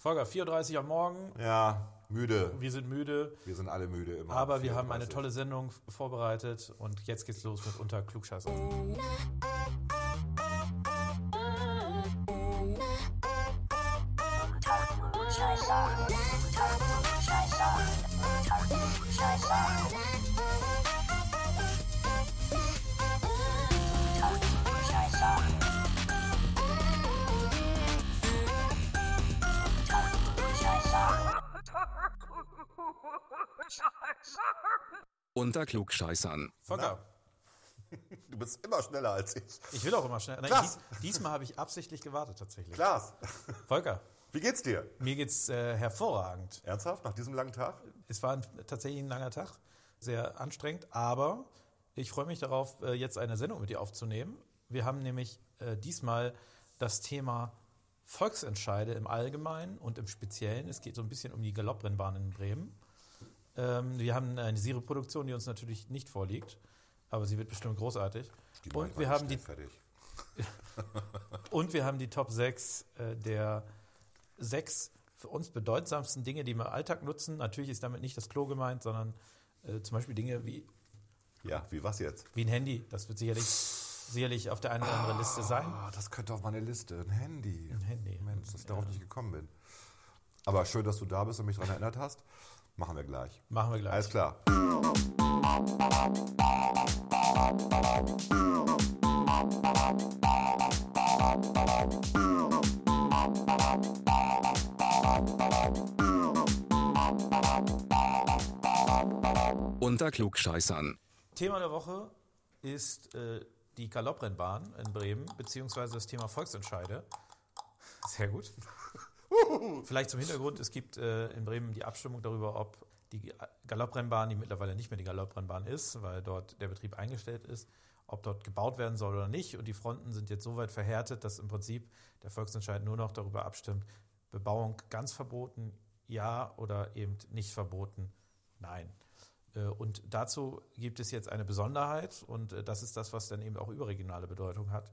Volker, 4.30 Uhr am Morgen. Ja, müde. Wir sind müde. Wir sind alle müde immer. Aber wir haben eine tolle Sendung vorbereitet und jetzt geht's los mit Unter Klugscheißer. Unter Klugscheißern. Volker, Du bist immer schneller als ich. ich will auch immer schnell. Nein, Klaas. dies, diesmal habe ich absichtlich gewartet tatsächlich. Klaas, Volker, wie geht's dir? mir geht's äh, hervorragend. Ernsthaft, nach diesem langen Tag? Es war ein, tatsächlich ein langer Tag, sehr anstrengend, aber ich freue mich darauf, äh, jetzt eine Sendung mit dir aufzunehmen. Wir haben nämlich äh, diesmal das Thema Volksentscheide im Allgemeinen und im Speziellen. Es geht so ein bisschen um die Galopprennbahn in Bremen. Ähm, wir haben eine Serieproduktion, die uns natürlich nicht vorliegt, aber sie wird bestimmt großartig. Die Und wir, haben die, und wir haben die Top 6 äh, der sechs für uns bedeutsamsten Dinge, die wir im Alltag nutzen. Natürlich ist damit nicht das Klo gemeint, sondern äh, zum Beispiel Dinge wie, Ja, wie was jetzt? wie ein Handy. Das wird sicherlich, sicherlich auf der einen oder anderen Liste sein. Ah, das könnte auf meine Liste. Ein Handy. Ein Handy. Mensch, dass ich darauf nicht gekommen bin. Aber schön, dass du da bist und mich daran erinnert hast. Machen wir gleich. Machen wir gleich. Alles klar. Unter Klugscheißern. Thema der Woche ist äh, die Galopprennbahn in Bremen, beziehungsweise das Thema Volksentscheide. Sehr gut. Vielleicht zum Hintergrund, es gibt äh, in Bremen die Abstimmung darüber, ob die Galopprennbahn, die mittlerweile nicht mehr die Galopprennbahn ist, weil dort der Betrieb eingestellt ist, ob dort gebaut werden soll oder nicht. Und die Fronten sind jetzt so weit verhärtet, dass im Prinzip der Volksentscheid nur noch darüber abstimmt, Bebauung ganz verboten, ja oder eben nicht verboten, nein. Äh, Und dazu gibt es jetzt eine Besonderheit und äh, das ist das, was dann eben auch überregionale Bedeutung hat,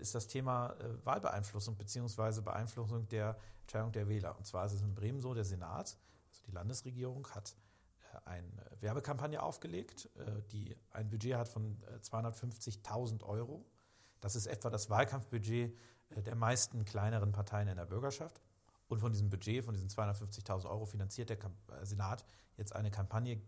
ist das Thema äh, Wahlbeeinflussung beziehungsweise Beeinflussung der Entscheidung der Wähler. Und zwar ist es in Bremen so, der Senat, also die Landesregierung, hat äh, eine Werbekampagne aufgelegt, äh, die ein Budget hat von äh, 250.000 Euro. Das ist etwa das Wahlkampfbudget äh, der meisten kleineren Parteien in der Bürgerschaft. Und von diesem Budget, von diesen 250.000 Euro, finanziert der äh, Senat jetzt eine Kampagne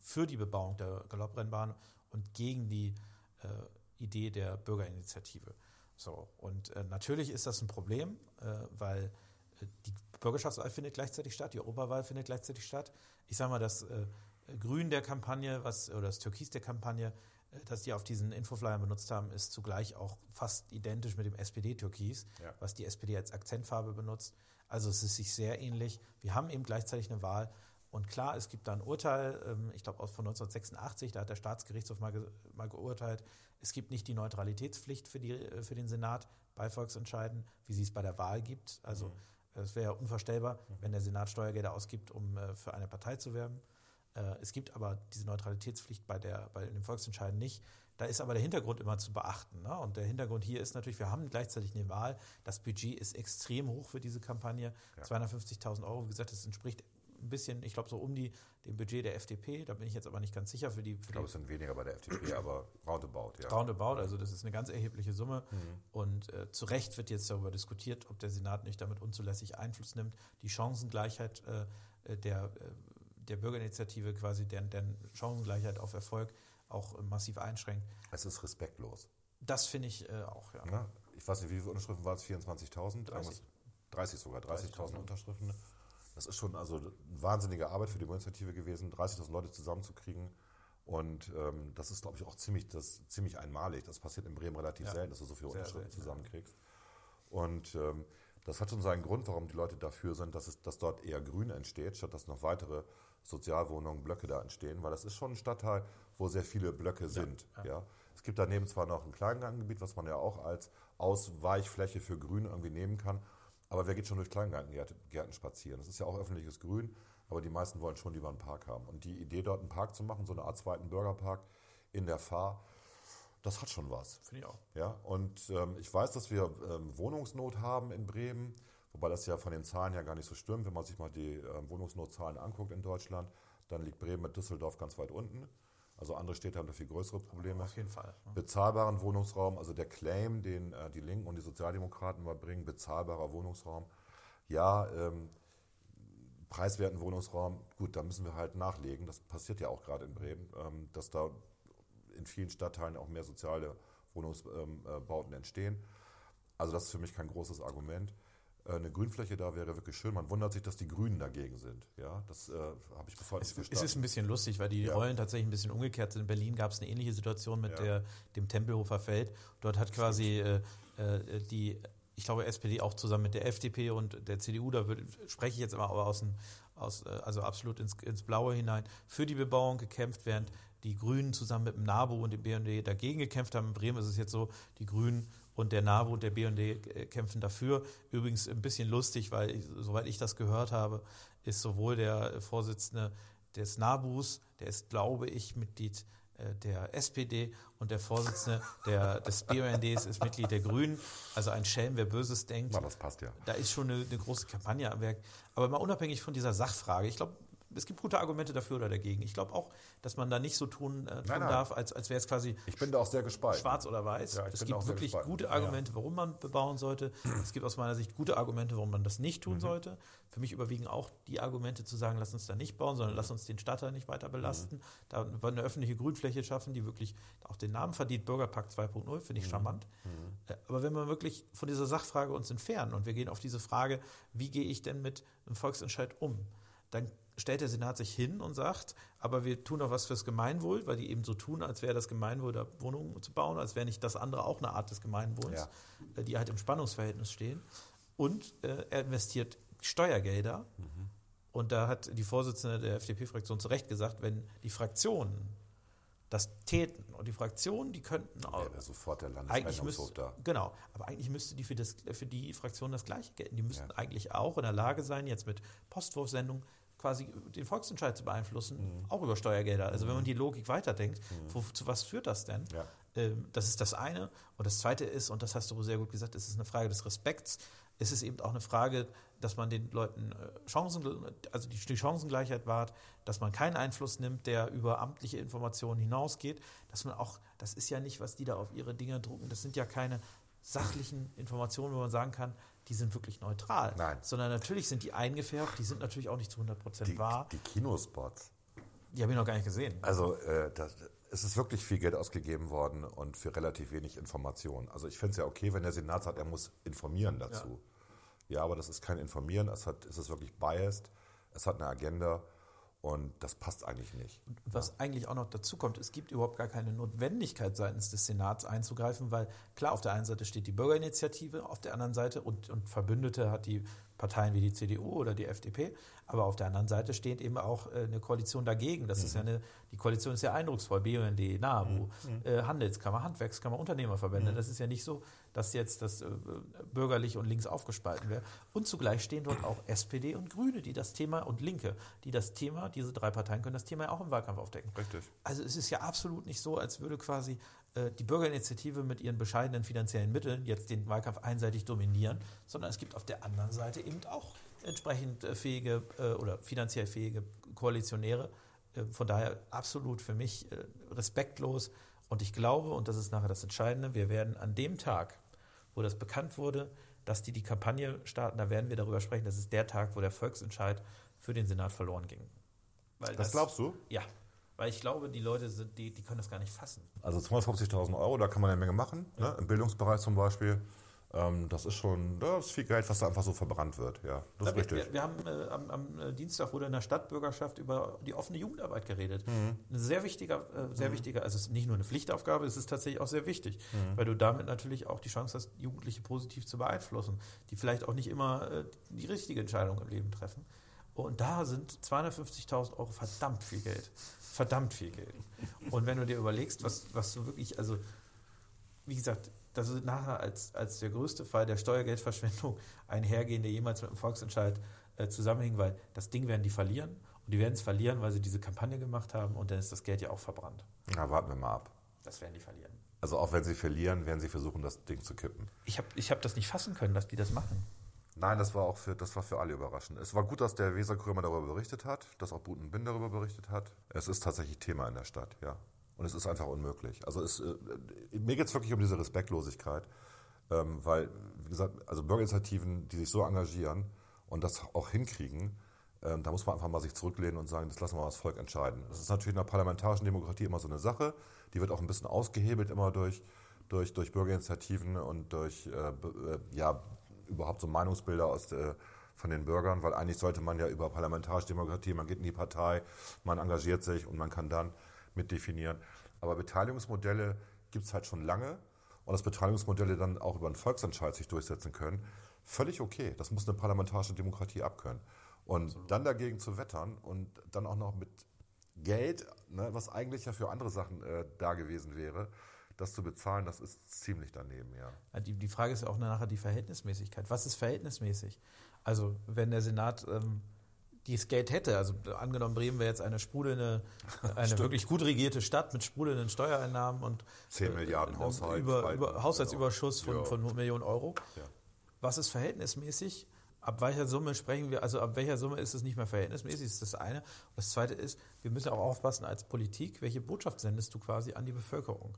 für die Bebauung der Galopprennbahn und gegen die äh, Idee der Bürgerinitiative. So, und äh, natürlich ist das ein Problem, äh, weil äh, die Bürgerschaftswahl findet gleichzeitig statt, die Europawahl findet gleichzeitig statt. Ich sage mal, das äh, Grün der Kampagne, was, oder das Türkis der Kampagne, äh, das die auf diesen Infoflyern benutzt haben, ist zugleich auch fast identisch mit dem SPD-Türkis, Ja. was die SPD als Akzentfarbe benutzt. Also es ist sich sehr ähnlich. Wir haben eben gleichzeitig eine Wahl. Und klar, es gibt da ein Urteil, ähm, ich glaube aus von 1986, da hat der Staatsgerichtshof mal, ge mal geurteilt, es gibt nicht die Neutralitätspflicht für, die, äh, für den Senat bei Volksentscheiden, wie sie es bei der Wahl gibt. Also es wäre ja unvorstellbar, wenn der Senat Steuergelder ausgibt, um äh, für eine Partei zu werben. Äh, Es gibt aber diese Neutralitätspflicht bei, der, bei dem Volksentscheiden nicht. Da ist aber der Hintergrund immer zu beachten. Ne? Und der Hintergrund hier ist natürlich, wir haben gleichzeitig eine Wahl. Das Budget ist extrem hoch für diese Kampagne. 250.000 Euro, wie gesagt, das entspricht ein bisschen, ich glaube, so um die, dem Budget der FDP. Da bin ich jetzt aber nicht ganz sicher für die, für Ich glaube, es sind weniger bei der FDP, aber roundabout, ja. Roundabout, also das ist eine ganz erhebliche Summe. Und äh, zu Recht wird jetzt darüber diskutiert, ob der Senat nicht damit unzulässig Einfluss nimmt, die Chancengleichheit äh, äh, der, äh, der Bürgerinitiative, quasi deren, deren Chancengleichheit auf Erfolg auch äh, massiv einschränkt. Es ist respektlos. Das finde ich äh, auch, ja. Ne? Ich weiß nicht, wie viele Unterschriften waren es? 24.000? 30. Irgendwas- 30 sogar, 30.000 30.000. Unterschriften. Das ist schon also eine wahnsinnige Arbeit für die Bürgerinitiative gewesen, 30.000 Leute zusammenzukriegen. Und ähm, das ist, glaube ich, auch ziemlich, das, ziemlich einmalig. Das passiert in Bremen relativ Ja. selten, dass du so viele Sehr Unterschriften selten, ja. zusammenkriegst. Und ähm, das hat schon seinen Grund, warum die Leute dafür sind, dass, es, dass dort eher Grün entsteht, statt dass noch weitere Sozialwohnungen, Blöcke da entstehen, weil das ist schon ein Stadtteil, wo sehr viele Blöcke sind. Ja. Es gibt daneben zwar noch ein Kleinganggebiet, was man ja auch als Ausweichfläche für Grün irgendwie nehmen kann, aber wer geht schon durch Kleingärten spazieren? Das ist ja auch öffentliches Grün, aber die meisten wollen schon lieber einen Park haben. Und die Idee, dort einen Park zu machen, so eine Art zweiten Bürgerpark in der Fahr, das hat schon was. Finde ich auch. Ja, und ähm, ich weiß, dass wir ähm, Wohnungsnot haben in Bremen, wobei das ja von den Zahlen ja gar nicht so stimmt. Wenn man sich mal die äh, Wohnungsnotzahlen anguckt in Deutschland, dann liegt Bremen mit Düsseldorf ganz weit unten. Also andere Städte haben da viel größere Probleme. Auf jeden Fall. ne? Bezahlbaren Wohnungsraum, also der Claim, den äh, die Linken und die Sozialdemokraten mal bringen, bezahlbarer Wohnungsraum. Ja, ähm, preiswerten Wohnungsraum, gut, da müssen wir halt nachlegen. Das passiert ja auch gerade in Bremen, ähm, dass da in vielen Stadtteilen auch mehr soziale Wohnungsbauten entstehen. Also das ist für mich kein großes Argument. Äh, Eine Grünfläche da wäre wirklich schön. Man wundert sich, dass die Grünen dagegen sind. Ja, das äh, habe ich bis heute Es, nicht es ist ein bisschen lustig, weil die Ja. Rollen tatsächlich ein bisschen umgekehrt sind. In Berlin gab es eine ähnliche Situation mit Ja. der, dem Tempelhofer Feld. Dort hat quasi äh, äh, die, ich glaube, SPD auch zusammen mit der FDP und der CDU, da würde, spreche ich jetzt immer aber aus, dem, aus äh, also absolut ins, ins Blaue hinein, für die Bebauung gekämpft, während die Grünen zusammen mit dem NABU und dem BND dagegen gekämpft haben. In Bremen ist es jetzt so, die Grünen und der NABU und der BND äh, kämpfen dafür. Übrigens ein bisschen lustig, weil, soweit ich das gehört habe, ist sowohl der Vorsitzende des NABUs, der ist, glaube ich, Mitglied äh, der SPD und der Vorsitzende der, des BUNDs ist Mitglied der Grünen. Also ein Schelm, wer Böses denkt. Na, das passt ja. Da ist schon eine, eine große Kampagne am Werk. Aber mal unabhängig von dieser Sachfrage, ich glaube, es gibt gute Argumente dafür oder dagegen. Ich glaube auch, dass man da nicht so tun, äh, tun nein. darf, als, als wäre es quasi Ich bin da auch sehr gespalten. schwarz oder weiß. Ja, es gibt wirklich gespalten. gute. Argumente, warum man bebauen sollte. Es gibt aus meiner Sicht gute Argumente, warum man das nicht Mhm. tun sollte. Für mich überwiegen auch die Argumente zu sagen, lass uns da nicht bauen, sondern lass uns den Stadtteil nicht weiter belasten. Mhm. Da wollen eine öffentliche Grünfläche schaffen, die wirklich auch den Namen verdient. Bürgerpakt 2.0, finde Mhm. ich charmant. Äh, Aber wenn wir wirklich von dieser Sachfrage uns entfernen und wir gehen auf diese Frage, wie gehe ich denn mit einem Volksentscheid um, dann stellt der Senat sich hin und sagt, aber wir tun auch was fürs Gemeinwohl, weil die eben so tun, als wäre das Gemeinwohl, da Wohnungen zu bauen, als wäre nicht das andere auch eine Art des Gemeinwohls, äh, die halt im Spannungsverhältnis stehen. Und äh, er investiert Steuergelder. Und da hat die Vorsitzende der FDP-Fraktion zu Recht gesagt, wenn die Fraktionen das täten und die Fraktionen, die könnten auch, Ja, wäre sofort der eigentlich Landesrechnungshof müsste, da. genau, aber eigentlich müsste die für, das, für die Fraktion das Gleiche gelten. Die müssten Ja. eigentlich auch in der Lage sein, jetzt mit Postwurfsendung quasi den Volksentscheid zu beeinflussen, Mhm. auch über Steuergelder. Also wenn man die Logik weiterdenkt, wo, zu was führt das denn? Ja. Ähm, das ist das eine. Und das zweite ist, und das hast du sehr gut gesagt, es ist eine Frage des Respekts. Es ist eben auch eine Frage, dass man den Leuten äh, Chancen, also die, die Chancengleichheit wahrt, dass man keinen Einfluss nimmt, der über amtliche Informationen hinausgeht, dass man auch, das ist ja nicht, was die da auf ihre Dinger drucken, das sind ja keine sachlichen Informationen, wo man sagen kann, die sind wirklich neutral. Nein. Sondern natürlich sind die eingefärbt, die sind natürlich auch nicht zu 100 Prozent Die, wahr. die Kinospots. Die habe ich noch gar nicht gesehen. Also äh, das, es ist wirklich viel Geld ausgegeben worden und für relativ wenig Information. Also ich finde es ja okay, wenn der Senat sagt, er muss informieren dazu. Ja, aber das ist kein Informieren, es, hat, es ist wirklich biased, es hat eine Agenda und das passt eigentlich nicht. Was eigentlich auch noch dazu kommt, es gibt überhaupt gar keine Notwendigkeit seitens des Senats einzugreifen, weil klar, auf der einen Seite steht die Bürgerinitiative, auf der anderen Seite und, und Verbündete hat die Parteien wie die CDU oder die FDP, aber auf der anderen Seite steht eben auch äh, eine Koalition dagegen. Das ist ja eine, die Koalition ist ja eindrucksvoll, BUND, NABU, äh, Handelskammer, Handwerkskammer, Unternehmerverbände. Das ist ja nicht so, dass jetzt das äh, bürgerlich und links aufgespalten wäre. Und zugleich stehen dort auch SPD und Grüne, die das Thema und Linke, die das Thema, diese drei Parteien können das Thema ja auch im Wahlkampf aufdecken. Richtig. Also es ist ja absolut nicht so, als würde quasi die Bürgerinitiative mit ihren bescheidenen finanziellen Mitteln jetzt den Wahlkampf einseitig dominieren, sondern es gibt auf der anderen Seite eben auch entsprechend äh, fähige äh, oder finanziell fähige Koalitionäre. Äh, von daher absolut für mich äh, respektlos. Und ich glaube, und das ist nachher das Entscheidende, wir werden an dem Tag, wo das bekannt wurde, dass die die Kampagne starten, da werden wir darüber sprechen, das ist der Tag, wo der Volksentscheid für den Senat verloren ging. Weil Das glaubst du? ja, weil ich glaube, die Leute sind, die, die können das gar nicht fassen. Also 250.000 Euro, da kann man eine Menge machen, ne? im Bildungsbereich zum Beispiel. Ähm, das ist schon, das ist viel Geld, was da einfach so verbrannt wird. Ja, das ist wir, richtig. wir, wir haben äh, am, am äh, Dienstag wurde in der Stadtbürgerschaft über die offene Jugendarbeit geredet. Mhm. Ein sehr wichtiger, äh, sehr wichtiger, also es ist nicht nur eine Pflichtaufgabe, es ist tatsächlich auch sehr wichtig, Mhm. weil du damit natürlich auch die Chance hast, Jugendliche positiv zu beeinflussen, die vielleicht auch nicht immer äh, die richtige Entscheidung im Leben treffen. Und da sind 250.000 Euro verdammt viel Geld. Verdammt viel Geld. Und wenn du dir überlegst, was, was du wirklich, also wie gesagt, das ist nachher als, als der größte Fall der Steuergeldverschwendung einhergehen, der jemals mit dem Volksentscheid äh, zusammenhing, weil das Ding werden die verlieren und die werden es verlieren, weil sie diese Kampagne gemacht haben und dann ist das Geld ja auch verbrannt. Na, warten wir mal ab. Das werden die verlieren. Also auch wenn sie verlieren, werden sie versuchen, das Ding zu kippen. Ich habe ich hab das nicht fassen können, dass die das machen. Nein, das war auch für, das war für alle überraschend. Es war gut, dass der Weserkurier mal darüber berichtet hat, dass auch Buten Bin darüber berichtet hat. Es ist tatsächlich Thema in der Stadt, ja. Und es ist einfach unmöglich. Also es, äh, mir geht es wirklich um diese Respektlosigkeit, ähm, weil, wie gesagt, also Bürgerinitiativen, die sich so engagieren und das auch hinkriegen, ähm, da muss man einfach mal sich zurücklehnen und sagen, das lassen wir mal das Volk entscheiden. Das ist natürlich in der parlamentarischen Demokratie immer so eine Sache. Die wird auch ein bisschen ausgehebelt immer durch, durch, durch Bürgerinitiativen und durch äh, äh, ja, überhaupt so Meinungsbilder aus der, von den Bürgern, weil eigentlich sollte man ja über parlamentarische Demokratie, man geht in die Partei, man engagiert sich und man kann dann mitdefinieren. Aber Beteiligungsmodelle gibt es halt schon lange und dass Beteiligungsmodelle dann auch über einen Volksentscheid sich durchsetzen können, völlig okay. Das muss eine parlamentarische Demokratie abkönnen. Und Absolut. dann dagegen zu wettern und dann auch noch mit Geld, ne, was eigentlich ja für andere Sachen äh, da gewesen wäre, das zu bezahlen, das ist ziemlich daneben, ja. Die, die Frage ist ja auch nachher die Verhältnismäßigkeit. Was ist verhältnismäßig? Also, wenn der Senat ähm, dieses Geld hätte, also angenommen, Bremen wäre jetzt eine sprudelnde, eine wirklich gut regierte Stadt mit sprudelnden Steuereinnahmen und 10 Milliarden äh, Haushalt, über, über Haushaltsüberschuss von, ja. von Millionen Euro. Ja. Was ist verhältnismäßig? Ab welcher Summe sprechen wir, also ab welcher Summe ist es nicht mehr verhältnismäßig, das ist das eine. Und das zweite ist, wir müssen auch aufpassen als Politik, welche Botschaft sendest du quasi an die Bevölkerung?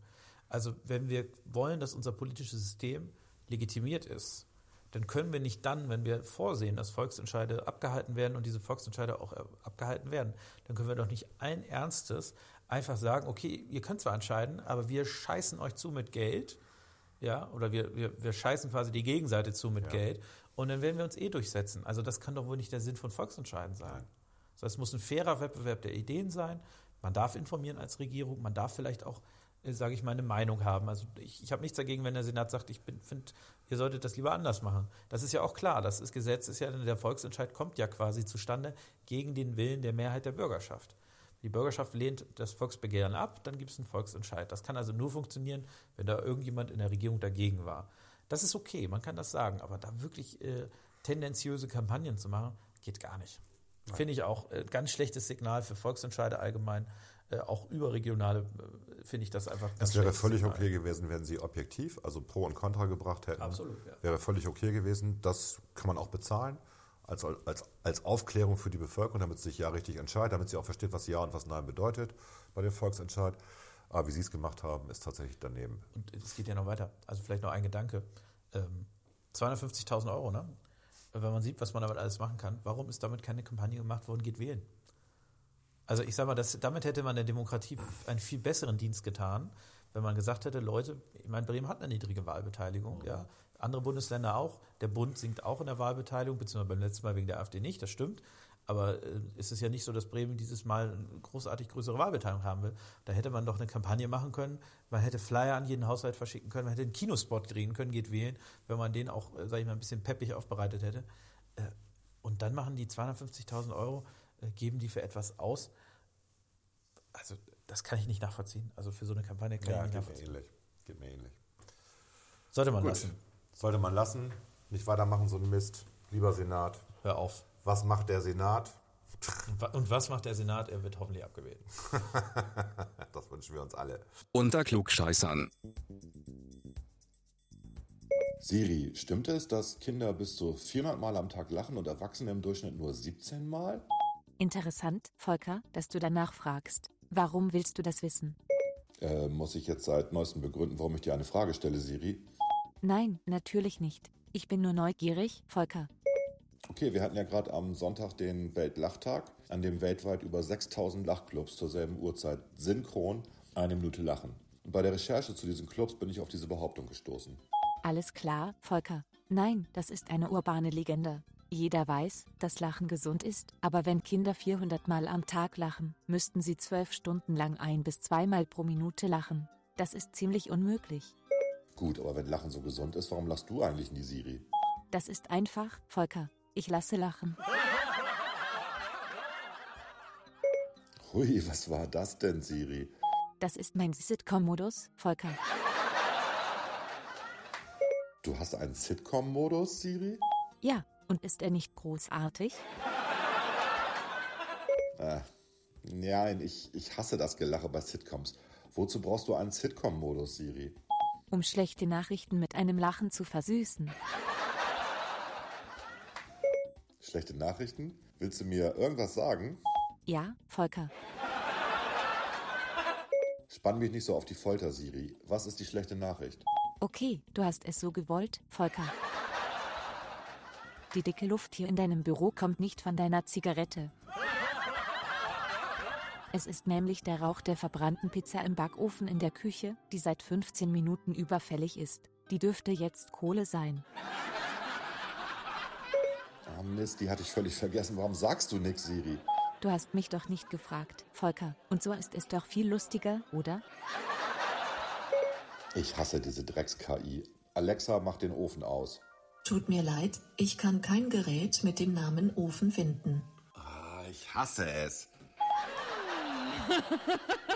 Also wenn wir wollen, dass unser politisches System legitimiert ist, dann können wir nicht dann, wenn wir vorsehen, dass Volksentscheide abgehalten werden und diese Volksentscheide auch abgehalten werden, dann können wir doch nicht ein Ernstes einfach sagen, okay, ihr könnt zwar entscheiden, aber wir scheißen euch zu mit Geld, ja, oder wir, wir, wir scheißen quasi die Gegenseite zu mit ja. Geld und dann werden wir uns eh durchsetzen. Also das kann doch wohl nicht der Sinn von Volksentscheiden sein. Nein. Das heißt, es muss ein fairer Wettbewerb der Ideen sein. Man darf informieren als Regierung, man darf vielleicht auch sage ich mal, eine Meinung haben. Also ich, ich habe nichts dagegen, wenn der Senat sagt, ich finde, ihr solltet das lieber anders machen. Das ist ja auch klar. Das ist Gesetz, ist ja der Volksentscheid kommt ja quasi zustande gegen den Willen der Mehrheit der Bürgerschaft. Die Bürgerschaft lehnt das Volksbegehren ab, dann gibt es einen Volksentscheid. Das kann also nur funktionieren, wenn da irgendjemand in der Regierung dagegen war. Das ist okay, man kann das sagen, aber da wirklich äh, tendenziöse Kampagnen zu machen, geht gar nicht. Finde ich auch äh, ganz schlechtes Signal für Volksentscheide allgemein. Äh, auch überregionale äh, finde ich das einfach Es wäre völlig Signal. okay gewesen, wenn sie objektiv, also Pro und Contra gebracht hätten. Absolut, ja. Wäre völlig okay gewesen. Das kann man auch bezahlen als, als, als Aufklärung für die Bevölkerung, damit sie sich ja richtig entscheidet, damit sie auch versteht, was Ja und was Nein bedeutet bei dem Volksentscheid. Aber wie sie es gemacht haben, ist tatsächlich daneben. Und es geht ja noch weiter. Also vielleicht noch ein Gedanke. Ähm, 250.000 Euro, ne? Wenn man sieht, was man damit alles machen kann, warum ist damit keine Kampagne gemacht worden, geht wählen? Also ich sage mal, das, damit hätte man der Demokratie einen viel besseren Dienst getan, wenn man gesagt hätte, Leute, ich meine, Bremen hat eine niedrige Wahlbeteiligung, ja. Andere Bundesländer auch. Der Bund sinkt auch in der Wahlbeteiligung, beziehungsweise beim letzten Mal wegen der AfD nicht, das stimmt. Aber äh, es ist ja nicht so, dass Bremen dieses Mal großartig größere Wahlbeteiligung haben will. Da hätte man doch eine Kampagne machen können. Man hätte Flyer an jeden Haushalt verschicken können. Man hätte einen Kinospot drehen können, geht wählen, wenn man den auch, äh, sage ich mal, ein bisschen peppig aufbereitet hätte. Äh, und dann machen die 250.000 Euro geben die für etwas aus. Also das kann ich nicht nachvollziehen. Also für so eine Kampagne kann ja, ich nicht geht nachvollziehen. Mir ähnlich. Geht mir ähnlich. Sollte man Gut. lassen. Sollte man lassen. Nicht weitermachen, so ein Mist. Lieber Senat. Hör auf. Was macht der Senat? Und was macht der Senat? Er wird hoffentlich abgewählt. das wünschen wir uns alle. Unter Klugscheißern. Siri, stimmt es, dass Kinder bis zu 400 Mal am Tag lachen und Erwachsene im Durchschnitt nur 17 Mal? Interessant, Volker, dass du danach fragst. Warum willst du das wissen? Äh, muss ich jetzt seit neuestem begründen, warum ich dir eine Frage stelle, Siri? Nein, natürlich nicht. Ich bin nur neugierig, Volker. Okay, wir hatten ja gerade am Sonntag den Weltlachtag, an dem weltweit über 6000 Lachclubs zur selben Uhrzeit synchron eine Minute lachen. Und bei der Recherche zu diesen Clubs bin ich auf diese Behauptung gestoßen. Alles klar, Volker. Nein, das ist eine urbane Legende. Jeder weiß, dass Lachen gesund ist, aber wenn Kinder 400 Mal am Tag lachen, müssten sie zwölf Stunden lang ein- bis zweimal pro Minute lachen. Das ist ziemlich unmöglich. Gut, aber wenn Lachen so gesund ist, warum lachst du eigentlich nie, Siri? Das ist einfach, Volker. Ich lasse lachen. Hui, was war das denn, Siri? Das ist mein Sitcom-Modus, Volker. Du hast einen Sitcom-Modus, Siri? Ja, und ist er nicht großartig? Äh, nein, ich, ich hasse das Gelache bei Sitcoms. Wozu brauchst du einen Sitcom-Modus, Siri? Um schlechte Nachrichten mit einem Lachen zu versüßen. Schlechte Nachrichten? Willst du mir irgendwas sagen? Ja, Volker. Spann mich nicht so auf die Folter, Siri. Was ist die schlechte Nachricht? Okay, du hast es so gewollt, Volker. Die dicke Luft hier in deinem Büro kommt nicht von deiner Zigarette. Es ist nämlich der Rauch der verbrannten Pizza im Backofen in der Küche, die seit 15 Minuten überfällig ist. Die dürfte jetzt Kohle sein. Ah Mist, die hatte ich völlig vergessen. Warum sagst du nix, Siri? Du hast mich doch nicht gefragt, Volker. Und so ist es doch viel lustiger, oder? Ich hasse diese Drecks-KI. Alexa, mach den Ofen aus. Tut mir leid, ich kann kein Gerät mit dem Namen Ofen finden. Ah, ich hasse es.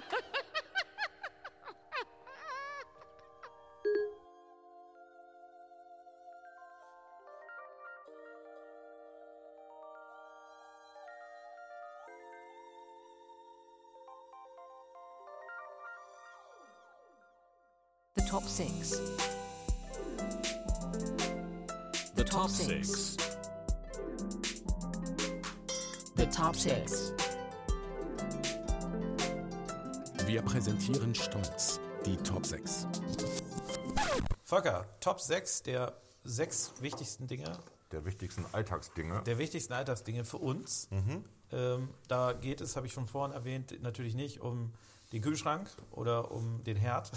top six. The top six. Wir präsentieren stolz die Top 6. Volker, Top 6 der sechs wichtigsten Dinge, Der wichtigsten Alltagsdinge. der wichtigsten Alltagsdinge für uns. Ähm, da geht es, habe ich schon vorhin erwähnt, natürlich nicht um den Kühlschrank oder um den Herd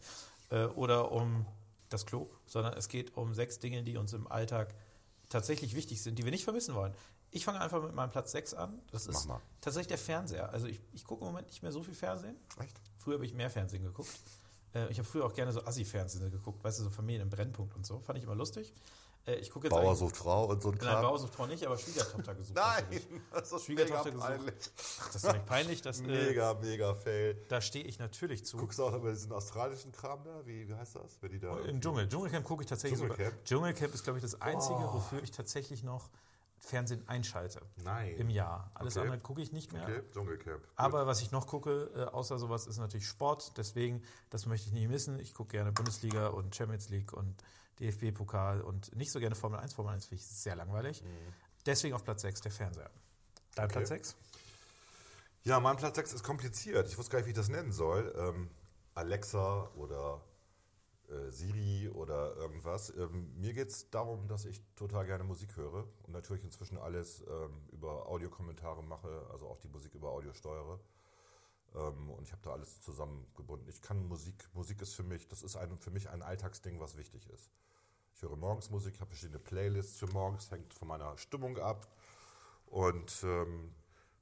äh, oder um das Klo, sondern es geht um sechs Dinge, die uns im Alltag tatsächlich wichtig sind, die wir nicht vermissen wollen. Ich fange einfach mit meinem Platz 6 an. Das ist tatsächlich der Fernseher. Also ich, ich gucke im Moment nicht mehr so viel Fernsehen. Echt? Früher habe ich mehr Fernsehen geguckt. Äh, ich habe früher auch gerne so Assi-Fernsehen geguckt, weißt du, so Familien im Brennpunkt und so. Fand ich immer lustig. Äh, ich gucke jetzt Bauer sucht Frau und so ein Nein, Kram. Bauersuchtfrau nicht, aber Schwiegertochter gesucht. Nein, das ist Schwiegertochter mega peinlich. Ach, das ist nicht peinlich. Das, äh, Mega, mega fail. da stehe ich natürlich zu. Guckst du auch über diesen australischen Kram da? Wie, wie heißt das? Wenn die da Im Dschungel. Dschungelcamp gucke ich tatsächlich Dschungelcamp? sogar. Dschungelcamp ist, glaube ich, das Einzige, wofür ich tatsächlich noch Fernsehen einschalte. Nein. Im Jahr. Alles Okay. andere gucke ich nicht mehr. Okay, Dschungelcamp. Aber was ich noch gucke, äh, außer sowas, ist natürlich Sport. Deswegen, das möchte ich nicht missen. Ich gucke gerne Bundesliga und Champions League und DFB-Pokal und nicht so gerne Formel 1. Formel 1 finde ich sehr langweilig. Deswegen auf Platz 6 der Fernseher. Dein Okay. Platz 6? Ja, mein Platz 6 ist kompliziert. Ich wusste gar nicht, wie ich das nennen soll. Ähm, Alexa oder äh, Siri oder irgendwas. Ähm, mir geht es darum, dass ich total gerne Musik höre und natürlich inzwischen alles ähm, über Audiokommentare mache, also auch die Musik über Audio steuere. Ähm, und ich habe da alles zusammengebunden. Ich kann Musik, Musik ist für mich, das ist ein, für mich ein Alltagsding, was wichtig ist. Ich höre morgens Musik, habe verschiedene Playlists für morgens, hängt von meiner Stimmung ab. Und ähm,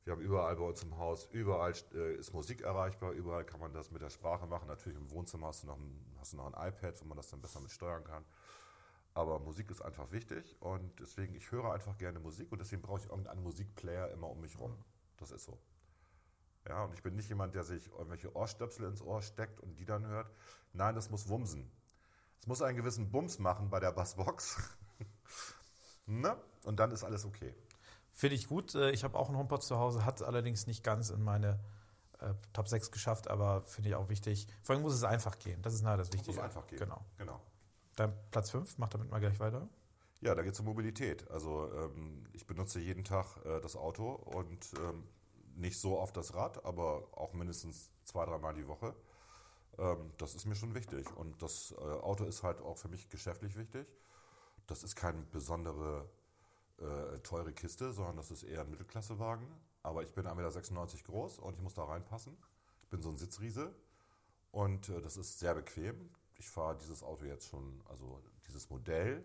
wir haben überall bei uns im Haus, überall äh, ist Musik erreichbar, überall kann man das mit der Sprache machen. Natürlich im Wohnzimmer hast du noch ein, hast du noch ein iPad, wo man das dann besser mit steuern kann. Aber Musik ist einfach wichtig und deswegen, ich höre einfach gerne Musik und deswegen brauche ich irgendeinen Musikplayer immer um mich rum. Das ist so. Ja, und ich bin nicht jemand, der sich irgendwelche Ohrstöpsel ins Ohr steckt und die dann hört. Nein, das muss wumsen. Es muss einen gewissen Bums machen bei der Bassbox. ne? Und dann ist alles okay. Finde ich gut. Äh, Ich habe auch einen HomePod zu Hause, hat allerdings nicht ganz in meine äh, Top 6 geschafft, aber finde ich auch wichtig. Vor allem muss es einfach gehen. Das ist nachher das Wichtige. Muss einfach gehen. Genau. genau. Dein Platz 5, mach damit mal gleich weiter. Ja, da geht es um Mobilität. Also ähm, ich benutze jeden Tag äh, das Auto und ähm, nicht so oft das Rad, aber auch mindestens zwei, dreimal die Woche. Ähm, das ist mir schon wichtig. Und das äh, Auto ist halt auch für mich geschäftlich wichtig. Das ist keine besondere äh, teure Kiste, sondern das ist eher ein Mittelklassewagen. Aber ich bin 1,96 Meter groß und ich muss da reinpassen. Ich bin so ein Sitzriese und äh, das ist sehr bequem. Ich fahre dieses Auto jetzt schon, also dieses Modell,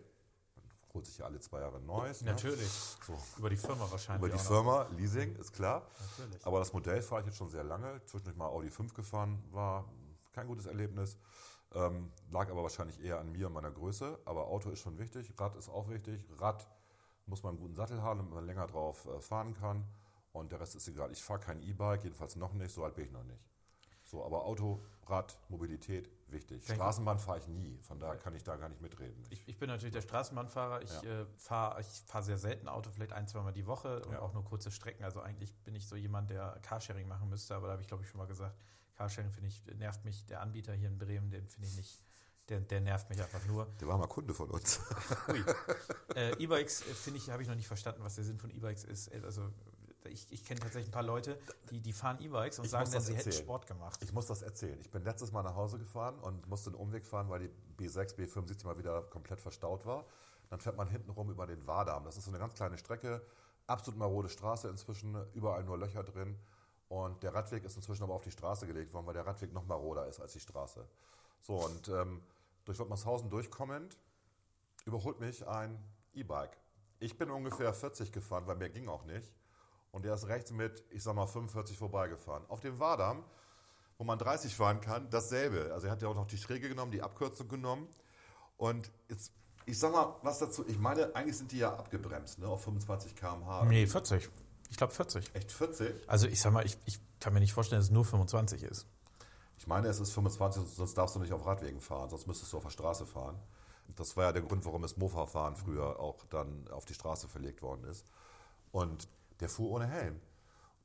holt sich ja alle zwei Jahre ein neues. ne? Natürlich. So. Über die Firma wahrscheinlich. Über die auch noch. Firma, Leasing, ist klar. Natürlich. Aber das Modell fahre ich jetzt schon sehr lange. Zwischendurch mal Audi 5 gefahren, war kein gutes Erlebnis. Ähm, lag aber wahrscheinlich eher an mir und meiner Größe. Aber Auto ist schon wichtig, Rad ist auch wichtig. Rad muss man einen guten Sattel haben, damit man länger drauf äh, fahren kann. Und der Rest ist egal. Ich fahre kein E-Bike, jedenfalls noch nicht, so alt bin ich noch nicht. So, aber Auto, Rad, Mobilität, wichtig. Kann Straßenbahn fahre ich nie, von daher kann ich da gar nicht mitreden. Ich, ich bin natürlich der Straßenbahnfahrer. Ich Ja. äh, fahre ich fahr sehr selten Auto, vielleicht ein, zweimal die Woche und Ja. auch nur kurze Strecken. Also eigentlich bin ich so jemand, der Carsharing machen müsste, aber da habe ich, glaube ich, schon mal gesagt, Carsharing finde ich, nervt mich. Der Anbieter hier in Bremen, den finde ich nicht, Der, der nervt mich einfach nur. Der war mal Kunde von uns. Ui. Äh, E-Bikes, äh, finde ich, habe ich noch nicht verstanden, was der Sinn von E-Bikes ist. Also ich, ich kenne tatsächlich ein paar Leute, die, die fahren E-Bikes und Ich sagen dann, sie hätten erzählen. Sport gemacht. Ich muss das erzählen. Ich bin letztes Mal nach Hause gefahren und musste einen Umweg fahren, weil die B6, B75 mal wieder komplett verstaut war. Dann fährt man hinten rum über den Wardamm. Das ist so eine ganz kleine Strecke, absolut marode Straße inzwischen, überall nur Löcher drin. Und der Radweg ist inzwischen aber auf die Straße gelegt worden, weil der Radweg noch maroder ist als die Straße. So, und ähm, durch Wottmershausen durchkommend überholt mich ein E-Bike. Ich bin ungefähr 40 gefahren, weil mehr ging auch nicht. Und der ist rechts mit, ich sag mal, 45 vorbeigefahren. Auf dem Wardamm, wo man 30 fahren kann, dasselbe. Also er hat ja auch noch die Schräge genommen, die Abkürzung genommen. Und jetzt, ich sag mal, was dazu, ich meine, eigentlich sind die ja abgebremst, ne, auf 25 km/h. Nee, 40. Ich glaube 40. Echt 40? Also ich sag mal, ich, ich kann mir nicht vorstellen, dass es nur 25 ist. Ich meine, es ist 25, sonst darfst du nicht auf Radwegen fahren, sonst müsstest du auf der Straße fahren. Das war ja der Grund, warum das Mofa-Fahren früher auch dann auf die Straße verlegt worden ist. Und der fuhr ohne Helm.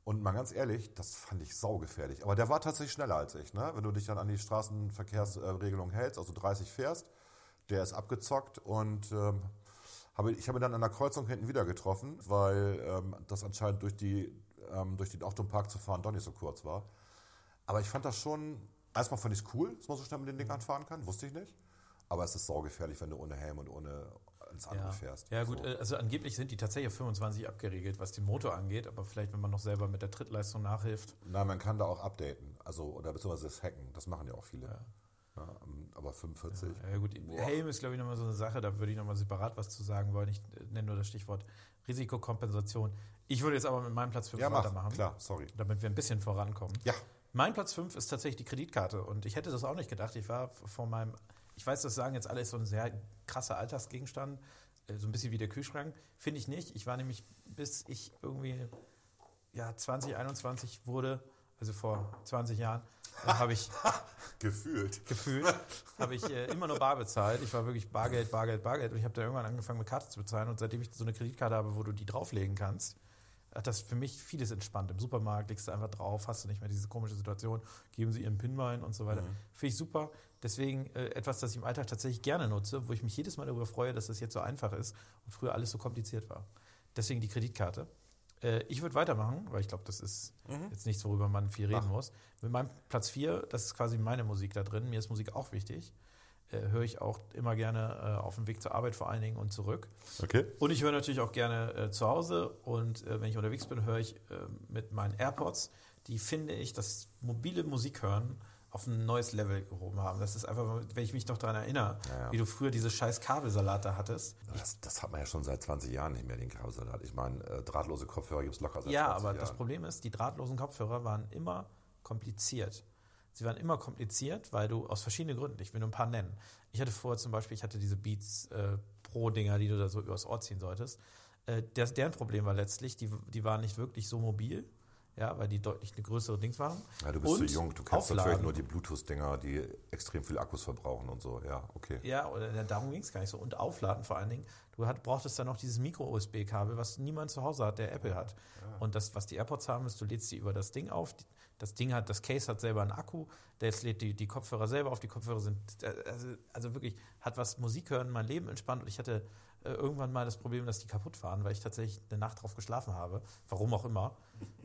Und mal ganz ehrlich, das fand ich saugefährlich. Aber der war tatsächlich schneller als ich. Ne? Wenn du dich dann an die Straßenverkehrsregelung hältst, also 30 fährst, der ist abgezockt und ähm, habe, ich habe ihn dann an der Kreuzung hinten wieder getroffen, weil ähm, das anscheinend durch, die, ähm, durch den Achtung-Park zu fahren doch nicht so kurz war. Aber ich fand das schon, erstmal fand ich es cool, dass man so schnell mit den Dingern fahren kann, wusste ich nicht. Aber es ist saugefährlich, wenn du ohne Helm und ohne ins andere Ja, fährst. ja gut, So. äh, also angeblich sind die tatsächlich auf 25 abgeregelt, was den Motor angeht, aber vielleicht, wenn man noch selber mit der Trittleistung nachhilft. Nein, man kann da auch updaten, also oder beziehungsweise das hacken, das machen ja auch viele. Ja, ähm, aber 45. Ja gut, Boah. Helm ist, glaube ich, nochmal so eine Sache, da würde ich nochmal separat was zu sagen wollen. Ich äh, nenne nur das Stichwort Risikokompensation. Ich würde jetzt aber mit meinem Platz 5 Ja, mach, weitermachen, klar, sorry. damit wir ein bisschen vorankommen. Ja, Mein Platz 5 ist tatsächlich die Kreditkarte und ich hätte das auch nicht gedacht. Ich war vor meinem, ich weiß, das sagen jetzt alle, ist so ein sehr krasser Alltagsgegenstand, äh, so ein bisschen wie der Kühlschrank. Finde ich nicht. Ich war nämlich, bis ich irgendwie ja, 2021 wurde, also vor 20 Jahren, habe ich gefühlt. gefühlt, habe ich äh, immer nur bar bezahlt. Ich war wirklich Bargeld, Bargeld, Bargeld. Und ich habe dann irgendwann angefangen mit Karte zu bezahlen. Und seitdem ich so eine Kreditkarte habe, wo du die drauflegen kannst, hat das für mich vieles entspannt. Im Supermarkt legst du einfach drauf, hast du nicht mehr diese komische Situation, geben sie ihren PIN rein und so weiter. Finde ich super. Deswegen äh, etwas, das ich im Alltag tatsächlich gerne nutze, wo ich mich jedes Mal darüber freue, dass das jetzt so einfach ist und früher alles so kompliziert war. Deswegen die Kreditkarte. Äh, ich würde weitermachen, weil ich glaube, das ist jetzt nichts, worüber man viel reden Mach. muss. Mit meinem Platz 4, das ist quasi meine Musik da drin. Mir ist Musik auch wichtig. Äh, höre ich auch immer gerne äh, auf dem Weg zur Arbeit vor allen Dingen und zurück. Okay. Und ich höre natürlich auch gerne äh, zu Hause und äh, wenn ich unterwegs bin, höre ich äh, mit meinen AirPods, die finde ich, das mobile Musik hören auf ein neues Level gehoben haben. Das ist einfach, wenn ich mich noch daran erinnere, Ja, ja. wie du früher diese scheiß Kabelsalat da hattest. Das, das hat man ja schon seit 20 Jahren nicht mehr, den Kabelsalat. Ich meine, äh, drahtlose Kopfhörer gibt es locker seit Ja, 20 aber Jahren. das Problem ist, die drahtlosen Kopfhörer waren immer kompliziert. Sie waren immer kompliziert, weil du aus verschiedenen Gründen, ich will nur ein paar nennen. Ich hatte vorher zum Beispiel, ich hatte diese Beats äh, Pro-Dinger, die du da so übers Ohr ziehen solltest. Äh, der, deren Problem war letztlich, die, die waren nicht wirklich so mobil, ja, weil die deutlich eine größere Dings waren. Ja, du bist Und zu jung, du kennst natürlich aufladen. nur die Bluetooth-Dinger, die extrem viel Akkus verbrauchen und so. Ja, okay. Ja, oder ja, darum ging es gar nicht so. Und aufladen vor allen Dingen. Du hat, brauchtest dann noch dieses Micro-USB-Kabel, was niemand zu Hause hat, der Apple hat. Und das, was die AirPods haben, ist, du lädst die über das Ding auf. Das Ding hat, das Case hat selber einen Akku, der lädt die, die Kopfhörer selber auf. Die Kopfhörer sind, also, also wirklich, hat was Musik hören, mein Leben entspannt. Und ich hatte äh, irgendwann mal das Problem, dass die kaputt waren, weil ich tatsächlich eine Nacht drauf geschlafen habe. Warum auch immer.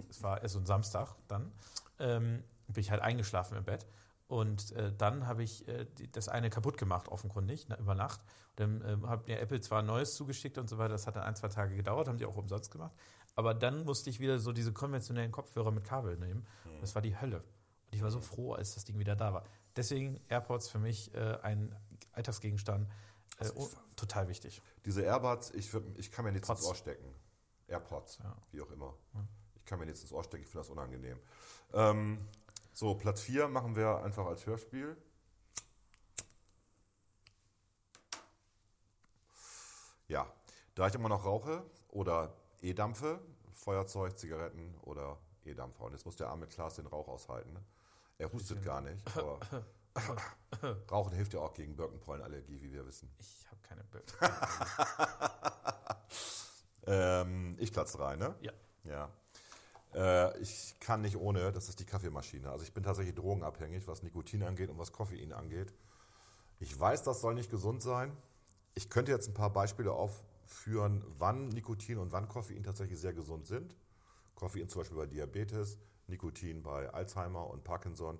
Es war erst so ein Samstag dann. Ähm, bin ich halt eingeschlafen im Bett. Und äh, dann habe ich äh, die, das eine kaputt gemacht, offenkundig, na, über Nacht. Und dann ähm, hat mir Apple zwar neues zugeschickt und so weiter, das hat dann ein, zwei Tage gedauert, haben die auch umsonst gemacht. Aber dann musste ich wieder so diese konventionellen Kopfhörer mit Kabel nehmen. Und Das war die Hölle. Und ich war so froh, als das Ding wieder da war. Deswegen AirPods für mich äh, ein Alltagsgegenstand. Äh, oh, total wichtig. Diese Airbuds, ich, ich kann mir nichts Pods. ins Ohr stecken. AirPods, Ja. wie auch immer. Ich kann mir nichts ins Ohr stecken, ich finde das unangenehm. Ähm, so, Platz 4 machen wir einfach als Hörspiel. Ja, da ich immer noch rauche oder E-Dampfe, Feuerzeug, Zigaretten oder E-Dampfer. Und jetzt muss der arme Klaas den Rauch aushalten. Ne? Er hustet gar nicht, aber Rauchen hilft ja auch gegen Birkenpollenallergie, wie wir wissen. Ich habe keine Bild. Ähm, ich Platz 3, ne? Ja. Ja. Äh, ich kann nicht ohne, das ist die Kaffeemaschine. Also ich bin tatsächlich drogenabhängig, was Nikotin angeht und was Koffein angeht. Ich weiß, das soll nicht gesund sein. Ich könnte jetzt ein paar Beispiele aufführen, wann Nikotin und wann Koffein tatsächlich sehr gesund sind. Koffein zum Beispiel bei Diabetes, Nikotin bei Alzheimer und Parkinson.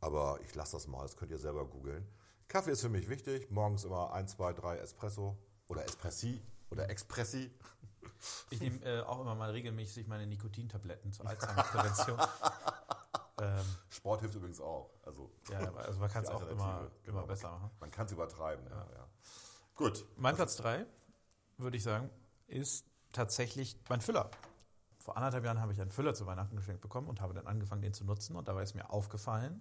Aber ich lasse das mal, das könnt ihr selber googeln. Kaffee ist für mich wichtig. Morgens immer 1, 2, 3 Espresso oder Espressi oder Expressi. Ich nehme äh, auch immer mal regelmäßig meine Nikotintabletten zur Alzheimer-Prävention. ähm, Sport hilft übrigens auch. Also, ja, also man kann es auch immer, Alternative, immer genau. besser machen. Man kann es übertreiben. Ja. Ja, Gut. Mein Platz 3, würde ich sagen, ist tatsächlich mein Füller. Vor anderthalb Jahren habe ich einen Füller zu Weihnachten geschenkt bekommen und habe dann angefangen, den zu nutzen. Und dabei ist mir aufgefallen,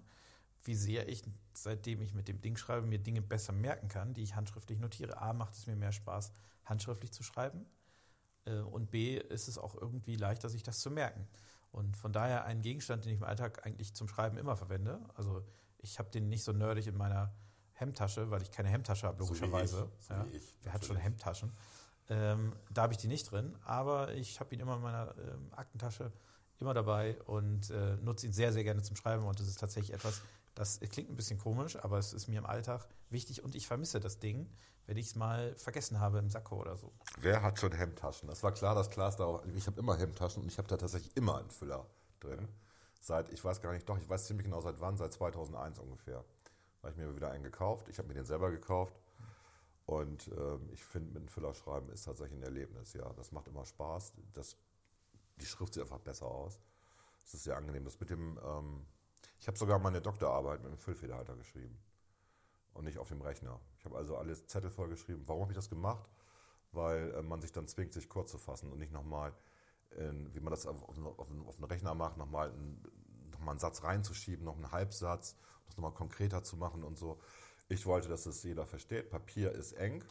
wie sehr ich, seitdem ich mit dem Ding schreibe, mir Dinge besser merken kann, die ich handschriftlich notiere. A, macht es mir mehr Spaß, handschriftlich zu schreiben. Äh, Und B, ist es auch irgendwie leichter, sich das zu merken. Und von daher ein Gegenstand, den ich im Alltag eigentlich zum Schreiben immer verwende. Also ich habe den nicht so nerdig in meiner Hemdtasche, weil ich keine Hemdtasche habe, So wie logischerweise. ich, so wie ich, Wer hat schon. Hemdtaschen? Ähm, da habe ich die nicht drin, aber ich habe ihn immer in meiner ähm, Aktentasche immer dabei und äh, nutze ihn sehr, sehr gerne zum Schreiben. Und das ist tatsächlich etwas, das klingt ein bisschen komisch, aber es ist mir im Alltag wichtig und ich vermisse das Ding, wenn ich es mal vergessen habe im Sakko oder so. Wer hat schon Hemdtaschen? Das war klar, dass Klaas auch. Ich habe immer Hemdtaschen und ich habe da tatsächlich immer einen Füller drin. Seit, ich weiß gar nicht, doch, ich weiß ziemlich genau seit wann, seit 2001 ungefähr. Habe ich mir wieder einen gekauft. Ich habe mir den selber gekauft. Und ähm, ich finde, mit einem Füller schreiben ist tatsächlich ein Erlebnis. Ja, das macht immer Spaß. Das, die Schrift sieht einfach besser aus. Es ist sehr angenehm. Das mit dem, ähm, ich habe sogar meine Doktorarbeit mit einem Füllfederhalter geschrieben und nicht auf dem Rechner. Ich habe also alles Zettel vollgeschrieben. Warum habe ich das gemacht? Weil äh, man sich dann zwingt, sich kurz zu fassen und nicht nochmal, wie man das auf, auf, auf, auf den Rechner macht, nochmal einen, noch einen Satz reinzuschieben, noch einen Halbsatz, das nochmal konkreter zu machen und so. Ich wollte, dass es jeder versteht. Papier ist eng.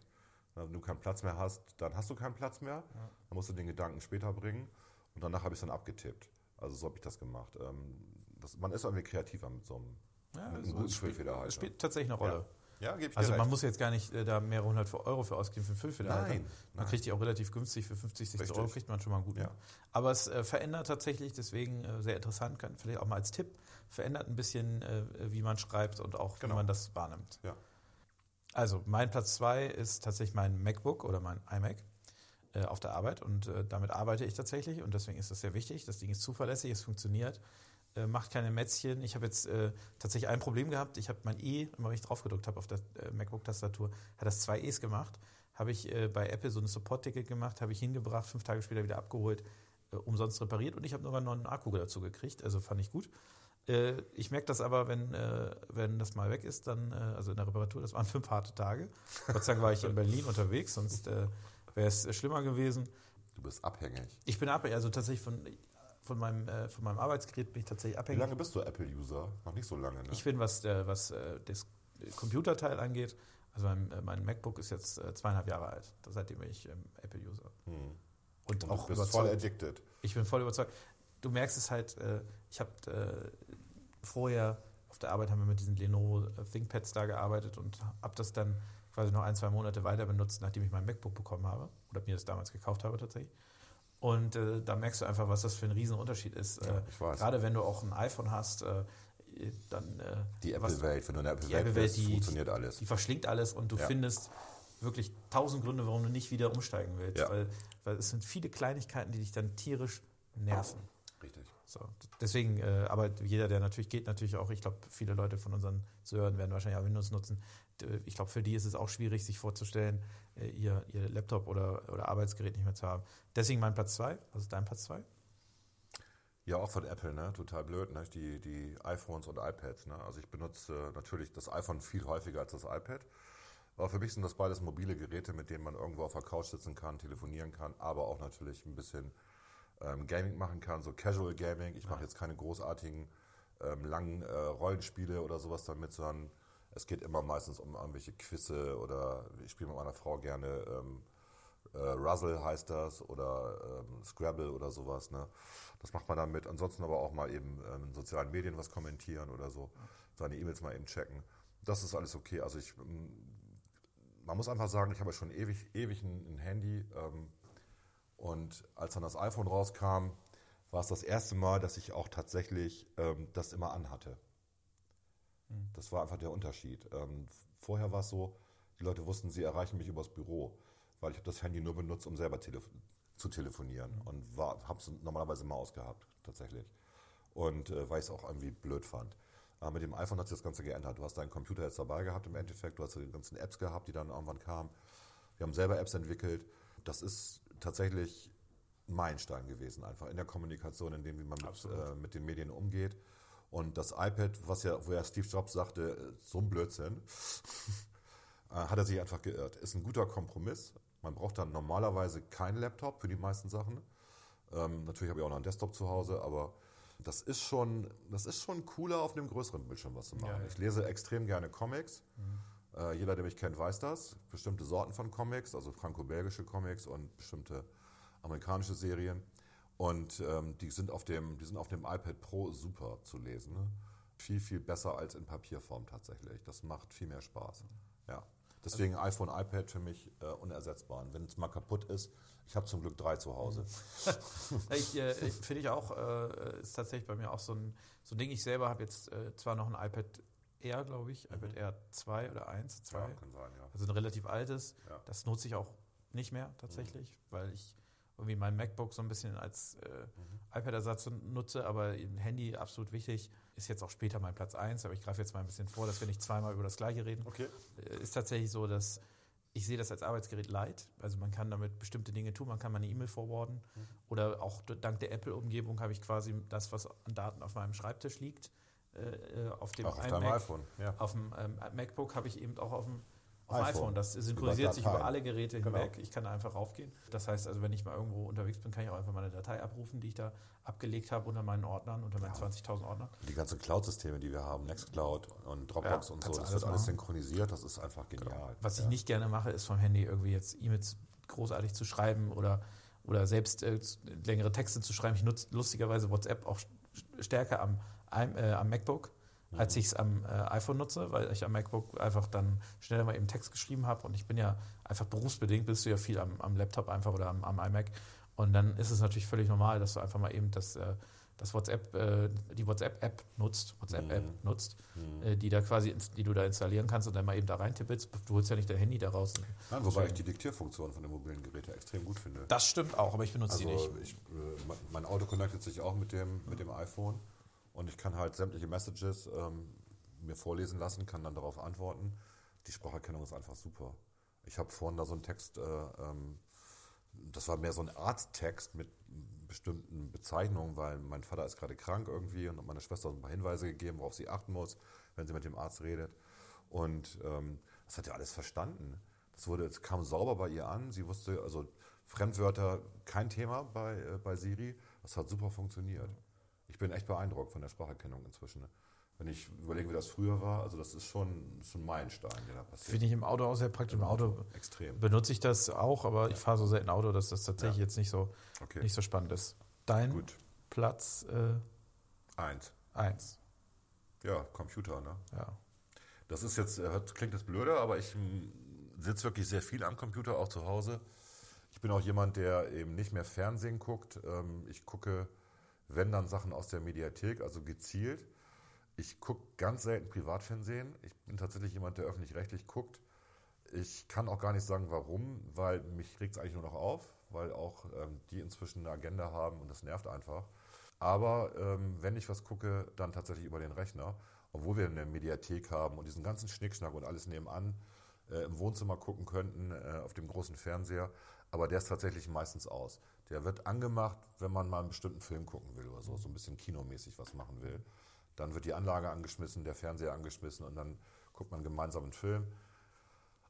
Wenn du keinen Platz mehr hast, dann hast du keinen Platz mehr. Dann musst du den Gedanken später bringen. Und danach habe ich es dann abgetippt. Also so habe ich das gemacht. Ähm, das, man ist irgendwie kreativer mit so einem, Ja, mit also einem guten es spielt, Füllfederhalter. es spielt tatsächlich eine Rolle. Ja, gebe ich Also man muss jetzt gar nicht äh, da mehrere hundert Euro für ausgeben für einen Füllfederhalter. Nein, Man nein. kriegt die auch relativ günstig für 50, 60 Euro Richtig. kriegt man schon mal einen guten. Ja. Aber es äh, verändert tatsächlich, deswegen äh, sehr interessant, kann vielleicht auch mal als Tipp, verändert ein bisschen, äh, wie man schreibt und auch Genau. wie man das wahrnimmt. Ja. Also mein Platz zwei ist tatsächlich mein MacBook oder mein iMac äh, auf der Arbeit und äh, damit arbeite ich tatsächlich und deswegen ist das sehr wichtig. Das Ding ist zuverlässig, es funktioniert, äh, macht keine Mätzchen. Ich habe jetzt äh, tatsächlich ein Problem gehabt. Ich habe mein E, immer wenn ich drauf gedrückt habe auf der äh, MacBook-Tastatur, hat das zwei E's gemacht. Habe ich äh, bei Apple so ein Support-Ticket gemacht, habe ich hingebracht, fünf Tage später wieder abgeholt, äh, umsonst repariert und ich habe noch einen Akku dazu gekriegt, also fand ich gut. Äh, ich merke das aber, wenn, wenn das mal weg ist, dann, also in der Reparatur, das waren fünf harte Tage. Gott sei Dank war ich in Berlin unterwegs, sonst wäre es schlimmer gewesen. Du bist abhängig. Ich bin abhängig, also tatsächlich von, von, meinem, äh, von meinem Arbeitsgerät bin ich tatsächlich Wie abhängig. lange bist du Apple-User? Noch nicht so lange, ne? Ich bin, was, äh, was äh, das Computerteil angeht, also mein, äh, mein MacBook ist jetzt äh, zweieinhalb Jahre alt, seitdem bin ich ähm, Apple-User. Hm. Und, Und auch du bist voll überzeugt. addicted. Ich bin voll überzeugt. Du merkst es halt, äh, ich habe vorher auf der Arbeit haben wir mit diesen Lenovo ThinkPads da gearbeitet und habe das dann quasi noch ein, zwei Monate weiter benutzt, nachdem ich mein MacBook bekommen habe oder mir das damals gekauft habe tatsächlich. Und äh, da merkst du einfach, was das für ein Riesenunterschied ist. Ja, äh, ich weiß. Gerade wenn du auch ein iPhone hast, äh, dann äh, Die Apple-Welt, wenn du in der die Apple-Welt Apple-Welt, bist, die, funktioniert alles. die verschlingt alles und du Ja. findest wirklich tausend Gründe, warum du nicht wieder umsteigen willst. Ja. Weil, weil es sind viele Kleinigkeiten, die dich dann tierisch nerven. So, deswegen, äh, aber jeder, der natürlich geht, natürlich auch, ich glaube, viele Leute von unseren Zuhörern werden wahrscheinlich auch Windows nutzen. Ich glaube, für die ist es auch schwierig, sich vorzustellen, äh, ihr, ihr Laptop oder, oder Arbeitsgerät nicht mehr zu haben. Deswegen mein Platz zwei. Was ist dein Platz zwei? Ja, auch von Apple, ne? Total blöd, ne? Die, die iPhones und iPads, ne? Also ich benutze natürlich das iPhone viel häufiger als das iPad. Aber für mich sind das beides mobile Geräte, mit denen man irgendwo auf der Couch sitzen kann, telefonieren kann, aber auch natürlich ein bisschen ähm, Gaming machen kann, so Casual Gaming. Ich mache jetzt keine großartigen ähm, langen äh, Rollenspiele oder sowas damit, sondern es geht immer meistens um irgendwelche Quizze oder ich spiele mit meiner Frau gerne ähm, äh, Ruzzle heißt das oder ähm, Scrabble oder sowas. Ne? Das macht man damit. Ansonsten aber auch mal eben ähm, in sozialen Medien was kommentieren oder so, seine E-Mails mal eben checken. Das ist alles okay. Also ich, ähm, man muss einfach sagen, ich habe schon ewig, ewig ein, ein Handy ähm, und als dann das iPhone rauskam, war es das erste Mal, dass ich auch tatsächlich ähm, das immer anhatte. Das war einfach der Unterschied. Ähm, vorher war es so, die Leute wussten, sie erreichen mich übers Büro, weil ich habe das Handy nur benutzt, um selber telef zu telefonieren und habe es normalerweise mal ausgehabt, tatsächlich. Und äh, weil ich es auch irgendwie blöd fand. Aber mit dem iPhone hat sich das Ganze geändert. Du hast deinen Computer jetzt dabei gehabt im Endeffekt, du hast die ganzen Apps gehabt, die dann irgendwann kamen. Wir haben selber Apps entwickelt. Das ist tatsächlich ein Meilenstein gewesen, einfach in der Kommunikation, in dem, wie man mit, äh, mit den Medien umgeht. Und das iPad, was ja, wo ja Steve Jobs sagte, äh, so ein Blödsinn, äh, hat er sich einfach geirrt. Ist ein guter Kompromiss. Man braucht dann normalerweise keinen Laptop für die meisten Sachen. Ähm, natürlich habe ich auch noch einen Desktop zu Hause, aber das ist schon, das ist schon cooler, auf einem größeren Bildschirm was zu machen. Ja, ja. Ich lese extrem gerne Comics. Äh, jeder, der mich kennt, weiß das. Bestimmte Sorten von Comics, also franco-belgische Comics und bestimmte amerikanische Serien. Und ähm, die, sind auf dem, die sind auf dem iPad Pro super zu lesen. Ne? Viel, viel besser als in Papierform tatsächlich. Das macht viel mehr Spaß. Ja. Deswegen iPhone, iPad für mich äh, unersetzbar. Und wenn es mal kaputt ist, ich habe zum Glück drei zu Hause. Ich, äh, finde ich auch, äh, ist tatsächlich bei mir auch so ein, so ein Ding. Ich selber habe jetzt äh, zwar noch ein iPad Air, glaube ich, iPad Air 2 oder 1, 2. Ja, kann sein, ja. Also ein relativ altes. Ja. Das nutze ich auch nicht mehr tatsächlich, weil ich irgendwie mein MacBook so ein bisschen als äh, iPad-Ersatz nutze, aber ein Handy absolut wichtig. Ist jetzt auch später mein Platz 1, aber ich greife jetzt mal ein bisschen vor, dass wir nicht zweimal über das gleiche reden. Okay. Äh, Ist tatsächlich so, dass ich sehe das als Arbeitsgerät light. Also man kann damit bestimmte Dinge tun. Man kann meine E-Mail forwarden. Oder auch dank der Apple-Umgebung habe ich quasi das, was an Daten auf meinem Schreibtisch liegt, äh, äh, auf dem Auch auf iMac. iPhone, ja. Auf dem ähm, MacBook habe ich eben auch auf dem auf iPhone. iPhone. Das synchronisiert Über sich über alle Geräte Genau. hinweg. Ich kann da einfach raufgehen. Das heißt also, wenn ich mal irgendwo unterwegs bin, kann ich auch einfach meine Datei abrufen, die ich da abgelegt habe unter meinen Ordnern, unter meinen 20.000 Ordnern. Die ganzen Cloud-Systeme, die wir haben, Nextcloud und Dropbox Ja, und so, das du wird alles alles machen. synchronisiert. Das ist einfach genial. Was ich ja. nicht gerne mache, ist vom Handy irgendwie jetzt E-Mails großartig zu schreiben oder, oder selbst äh, längere Texte zu schreiben. Ich nutze lustigerweise WhatsApp auch st- stärker am, äh, am MacBook, als ich es am äh, iPhone nutze, weil ich am MacBook einfach dann schneller mal eben Text geschrieben habe und ich bin ja einfach berufsbedingt, bist du ja viel am, am Laptop einfach oder am, am iMac und dann ist es natürlich völlig normal, dass du einfach mal eben das, äh, das WhatsApp, äh, die WhatsApp-App nutzt, WhatsApp-App nutzt, äh, die da quasi, die du da installieren kannst und dann mal eben da reintippelst. Du holst ja nicht dein Handy da raus. Nein, wobei ich die Diktierfunktion von den mobilen Geräten extrem gut finde. Das stimmt auch, aber ich benutze Also die nicht. ich, mein- mein Auto connectet sich auch mit dem, mit dem iPhone und ich kann halt sämtliche Messages ähm, mir vorlesen lassen, kann dann darauf antworten. Die Spracherkennung ist einfach super. Ich habe vorhin da so einen Text, äh, ähm, das war mehr so ein Arzttext mit bestimmten Bezeichnungen, weil mein Vater ist gerade krank irgendwie und hat meine Schwester ein paar Hinweise gegeben, worauf sie achten muss, wenn sie mit dem Arzt redet. Und ähm, das hat er alles verstanden. Das wurde, es kam sauber bei ihr an. Sie wusste, also Fremdwörter kein Thema bei, äh, bei Siri. Das hat super funktioniert. Ich bin echt beeindruckt von der Spracherkennung inzwischen. Wenn ich überlege, wie das früher war, also das ist schon, schon ein Meilenstein, der da passiert. Finde ich im Auto auch sehr praktisch. Im Auto Extrem. benutze ich das auch, aber ich fahre so selten Auto, dass das tatsächlich Ja. jetzt nicht so, Okay. nicht so spannend ist. Dein Gut. Platz äh, Eins. 1. Ja, Computer, ne? Ja. Das ist jetzt, klingt jetzt blöder, aber ich sitze wirklich sehr viel am Computer, auch zu Hause. Ich bin auch jemand, der eben nicht mehr Fernsehen guckt. Ähm, Ich gucke, wenn dann Sachen aus der Mediathek, also gezielt. Ich gucke ganz selten Privatfernsehen. Ich bin tatsächlich jemand, der öffentlich-rechtlich guckt. Ich kann auch gar nicht sagen, warum, weil mich regt es eigentlich nur noch auf, weil auch ähm, die inzwischen eine Agenda haben und das nervt einfach. Aber ähm, wenn ich was gucke, dann tatsächlich über den Rechner, obwohl wir eine Mediathek haben und diesen ganzen Schnickschnack und alles nebenan äh, im Wohnzimmer gucken könnten, äh, auf dem großen Fernseher. Aber der ist tatsächlich meistens aus. Der wird angemacht, wenn man mal einen bestimmten Film gucken will oder so, so ein bisschen kinomäßig was machen will. Dann wird die Anlage angeschmissen, der Fernseher angeschmissen und dann guckt man gemeinsam einen Film.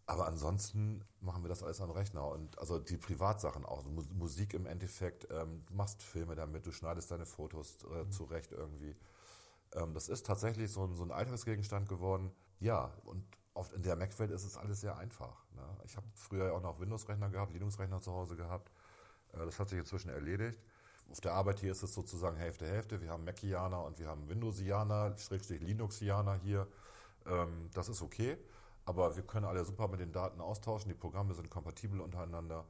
Aber ansonsten machen wir das alles am Rechner und also die Privatsachen auch, Mu- Musik im Endeffekt, ähm, du machst Filme damit, du schneidest deine Fotos äh, zurecht irgendwie. Ähm, das ist tatsächlich so ein, so ein Alltagsgegenstand geworden. Ja, und oft in der Mac-Welt ist es alles sehr einfach. Ne? Ich habe früher ja auch noch Windows-Rechner gehabt, Linux-Rechner zu Hause gehabt. Äh, das hat sich inzwischen erledigt. Auf der Arbeit hier ist es sozusagen Hälfte, Hälfte. Wir haben Macianer und wir haben Windowsianer, Schrägstrich Linuxianer hier. Ähm, das ist okay. Aber wir können alle super mit den Daten austauschen. Die Programme sind kompatibel untereinander.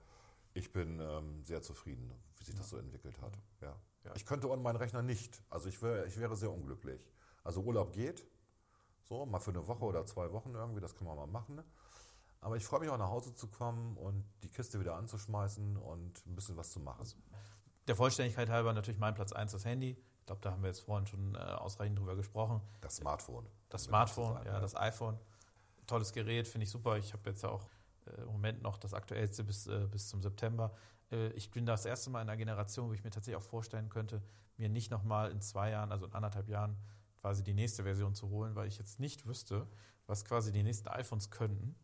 Ich bin ähm, sehr zufrieden, wie sich das so entwickelt hat. Ja. Ich könnte ohne meinen Rechner nicht. Also ich, wär, ich wäre sehr unglücklich. Also Urlaub geht. So, mal für eine Woche oder zwei Wochen irgendwie, das kann man mal machen. Ne? Aber ich freue mich auch nach Hause zu kommen und die Kiste wieder anzuschmeißen und ein bisschen was zu machen. Der Vollständigkeit halber natürlich mein Platz 1 das Handy. Ich glaube, da haben wir jetzt vorhin schon äh, ausreichend drüber gesprochen. Das Smartphone. Das Smartphone, zu sein, ja, das iPhone. Tolles Gerät, finde ich super. Ich habe jetzt ja auch äh, im Moment noch das aktuellste bis, äh, bis zum September. Äh, ich bin das erste Mal in einer Generation, wo ich mir tatsächlich auch vorstellen könnte, mir nicht nochmal in zwei Jahren, also in anderthalb Jahren, quasi die nächste Version zu holen, weil ich jetzt nicht wüsste, was quasi die nächsten iPhones könnten,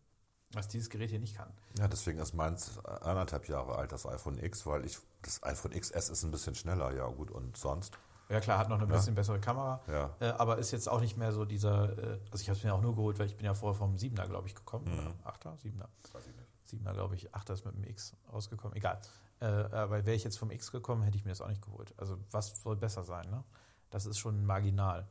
was dieses Gerät hier nicht kann. Ja, deswegen ist meins anderthalb Jahre alt, das iPhone X, weil ich das iPhone XS ist ein bisschen schneller, ja gut, und sonst. Ja klar, hat noch eine bisschen bessere Kamera, Ja. äh, aber ist jetzt auch nicht mehr so dieser, äh, also ich habe es mir auch nur geholt, weil ich bin ja vorher vom 7er, glaube ich, gekommen. Mhm. Oder 8er? 7er? Weiß ich nicht. 7er, glaube ich, 8er ist mit dem X rausgekommen. Egal. Äh, aber wäre ich jetzt vom X gekommen, hätte ich mir das auch nicht geholt. Also was soll besser sein, ne? Das ist schon marginal.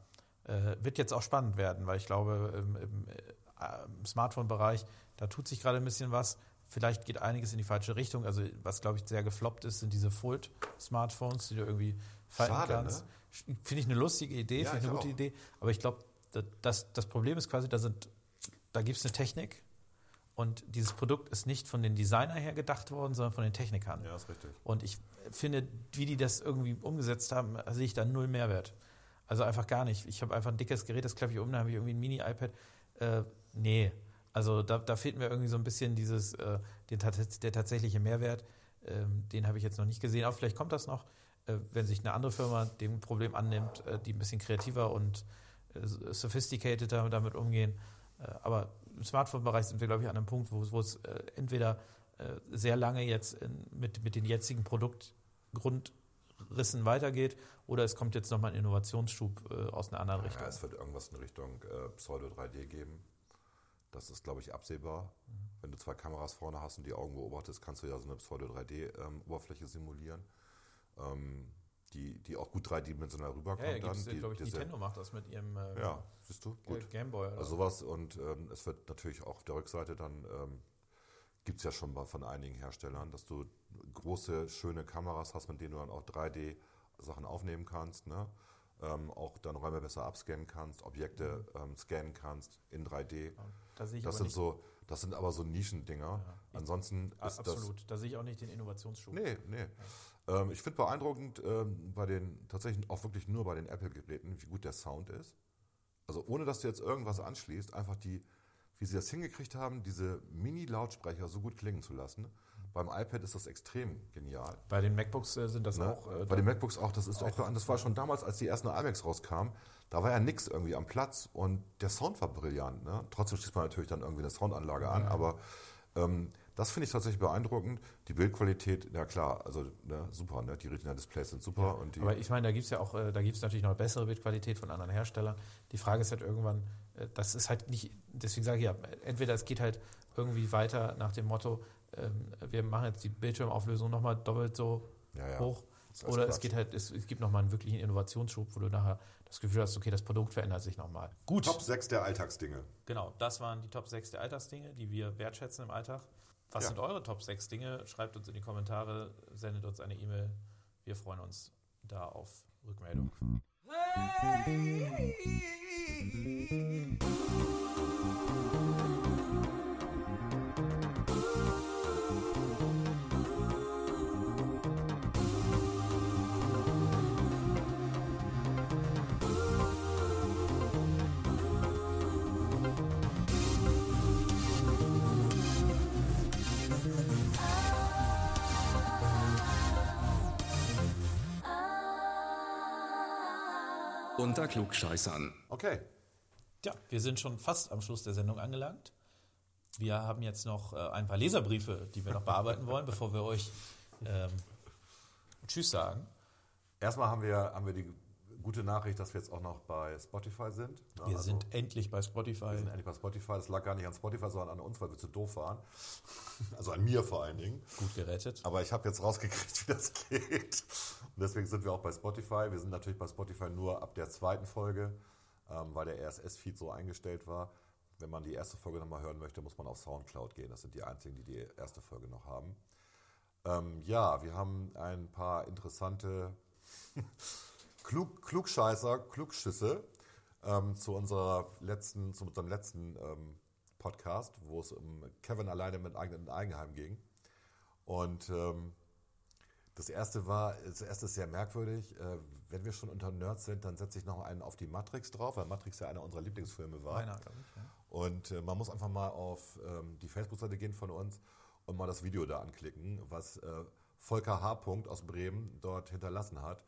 Äh, wird jetzt auch spannend werden, weil ich glaube, im, im, äh, im Smartphone-Bereich, da tut sich gerade ein bisschen was. Vielleicht geht einiges in die falsche Richtung. Also was, glaube ich, sehr gefloppt ist, sind diese Fold-Smartphones, die du irgendwie falten Schade, kannst. ne? Finde ich eine lustige Idee, Ja, finde ich eine gute auch. Idee. Aber ich glaube, das, das Problem ist quasi, da, sind, da gibt es eine Technik und dieses Produkt ist nicht von den Designern her gedacht worden, sondern von den Technikern. Ja, ist richtig. Und ich finde, wie die das irgendwie umgesetzt haben, sehe ich da null Mehrwert. Also einfach gar nicht. Ich habe einfach ein dickes Gerät, das klappe ich um, da habe ich irgendwie ein Mini-iPad. Äh, nee, also da, da fehlt mir irgendwie so ein bisschen dieses, äh, den, der tatsächliche Mehrwert. Ähm, den habe ich jetzt noch nicht gesehen, aber vielleicht kommt das noch, äh, wenn sich eine andere Firma dem Problem annimmt, äh, die ein bisschen kreativer und äh, sophisticateder damit umgehen. Äh, aber im Smartphone-Bereich sind wir, glaube ich, an einem Punkt, wo, es äh, entweder äh, sehr lange jetzt in, mit, mit den jetzigen Produktgrundrissen weitergeht oder es kommt jetzt nochmal ein Innovationsschub äh, aus einer anderen Richtung. Ja, es wird irgendwas in Richtung äh, Pseudo 3D geben. Das ist, glaube ich, absehbar. Wenn du zwei Kameras vorne hast und die Augen beobachtest, kannst du ja so eine Pseudo 3D-Oberfläche simulieren, ähm, die, die auch gut dreidimensional rüberkommt. ja, ja, dann. Die- glaube ich, diese- Nintendo macht das mit ihrem äh, Ja, siehst du, gut. Gameboy. Oder? Also sowas und ähm, es wird natürlich auch auf der Rückseite dann, ähm, gibt es ja schon mal von einigen Herstellern, dass du große, schöne Kameras hast, mit denen du dann auch 3D-Sachen aufnehmen kannst, ne? ähm, auch dann Räume besser abscannen kannst, Objekte ähm, scannen kannst in 3D. da sehe ich Das sind so, das sind aber so Nischendinger. Ansonsten Ah, ist das absolut. Da sehe ich auch nicht den Innovationsschub. Nee, nee. Ähm, ich finde beeindruckend ähm, bei den, tatsächlich auch wirklich nur bei den Apple-Geräten, wie gut der Sound ist. Also ohne, dass du jetzt irgendwas anschließt, einfach die, wie sie das hingekriegt haben, diese Mini-Lautsprecher so gut klingen zu lassen. Beim iPad ist das extrem genial. Bei den MacBooks äh, sind das Ne? auch. Äh, Bei den MacBooks auch, das ist echt beeindruckend. Das war schon damals, als die ersten iMacs rauskamen, da war ja nichts irgendwie am Platz und der Sound war brillant. Ne? Trotzdem schließt man natürlich dann irgendwie eine Soundanlage an, aber ähm, das finde ich tatsächlich beeindruckend. Die Bildqualität, ja klar, also ne, super, ne? die Retina-Displays sind super. und die, Aber ich meine, da gibt es ja auch, äh, da gibt es natürlich noch bessere Bildqualität von anderen Herstellern. Die Frage ist halt irgendwann, das ist halt nicht, deswegen sage ich ja, entweder es geht halt irgendwie weiter nach dem Motto, ähm, wir machen jetzt die Bildschirmauflösung nochmal doppelt so Ja, ja. hoch. Oder es Quatsch. geht halt, es, es gibt nochmal einen wirklichen Innovationsschub, wo du nachher das Gefühl hast, okay, das Produkt verändert sich nochmal. Gut. Top 6 der Alltagsdinge. Genau, das waren die Top 6 der Alltagsdinge, die wir wertschätzen im Alltag. Was Ja. sind eure Top 6 Dinge? Schreibt uns in die Kommentare, sendet uns eine E-Mail. Wir freuen uns da auf Rückmeldung. Unter Klugscheißern. Okay. Ja, wir sind schon fast am Schluss der Sendung angelangt. Wir haben jetzt noch äh, ein paar Leserbriefe, die wir noch bearbeiten wollen, bevor wir euch ähm, Tschüss sagen. Erstmal haben wir, haben wir die gute Nachricht, dass wir jetzt auch noch bei Spotify sind. Ne? Wir Also- sind endlich bei Spotify. Wir sind endlich bei Spotify. Das lag gar nicht an Spotify, sondern an uns, weil wir zu doof waren. Also an mir vor allen Dingen. Gut gerettet. Aber ich habe jetzt rausgekriegt, wie das geht. Und deswegen sind wir auch bei Spotify. Wir sind natürlich bei Spotify nur ab der zweiten Folge, ähm, weil der RSS-Feed so eingestellt war. Wenn man die erste Folge nochmal hören möchte, muss man auf Soundcloud gehen. Das sind die einzigen, die die erste Folge noch haben. Ähm, ja, wir haben ein paar interessante Klug, Klugscheißer, Klugschüsse ähm, zu unserer letzten, zu unserem letzten ähm, Podcast, wo es um Kevin alleine mit eigenen Eigenheim ging. Und ähm, das erste war, das erste ist sehr merkwürdig. Äh, wenn wir schon unter Nerds sind, dann setze ich noch einen auf die Matrix drauf, weil Matrix ja einer unserer Lieblingsfilme war. Meiner, glaube ich. Ja. Und äh, man muss einfach mal auf ähm, die Facebook-Seite gehen von uns und mal das Video da anklicken, was äh, Volker H. aus Bremen dort hinterlassen hat.